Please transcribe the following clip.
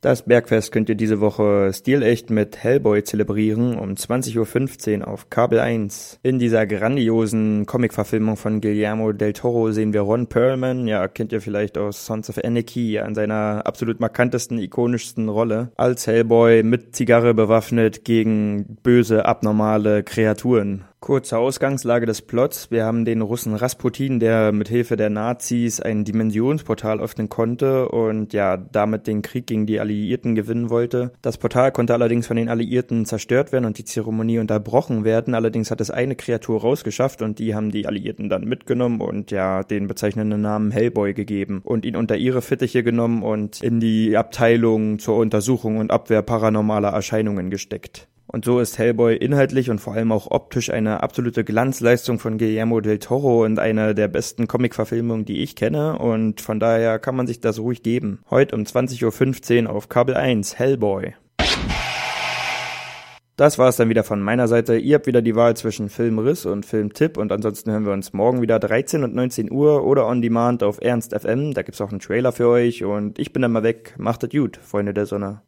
Das Bergfest könnt ihr diese Woche stilecht mit Hellboy zelebrieren um 20.15 Uhr auf Kabel 1. In dieser grandiosen Comic-Verfilmung von Guillermo del Toro sehen wir Ron Perlman, ja, kennt ihr vielleicht aus Sons of Anarchy, ja, in seiner absolut markantesten, ikonischsten Rolle, als Hellboy mit Zigarre bewaffnet gegen böse, abnormale Kreaturen. Kurze Ausgangslage des Plots. Wir haben den Russen Rasputin, der mit Hilfe der Nazis ein Dimensionsportal öffnen konnte und ja, damit den Krieg gegen die Alliierten gewinnen wollte. Das Portal konnte allerdings von den Alliierten zerstört werden und die Zeremonie unterbrochen werden. Allerdings hat es eine Kreatur rausgeschafft und die haben die Alliierten dann mitgenommen und ja, den bezeichnenden Namen Hellboy gegeben und ihn unter ihre Fittiche genommen und in die Abteilung zur Untersuchung und Abwehr paranormaler Erscheinungen gesteckt. Und so ist Hellboy inhaltlich und vor allem auch optisch eine absolute Glanzleistung von Guillermo del Toro und eine der besten Comic-Verfilmungen, die ich kenne. Und von daher kann man sich das ruhig geben. Heute um 20.15 Uhr auf Kabel 1, Hellboy. Das war es dann wieder von meiner Seite. Ihr habt wieder die Wahl zwischen Filmriss und Filmtipp und ansonsten hören wir uns morgen wieder 13 und 19 Uhr oder on demand auf Ernst FM. Da gibt's auch einen Trailer für euch und ich bin dann mal weg. Macht es gut, Freunde der Sonne.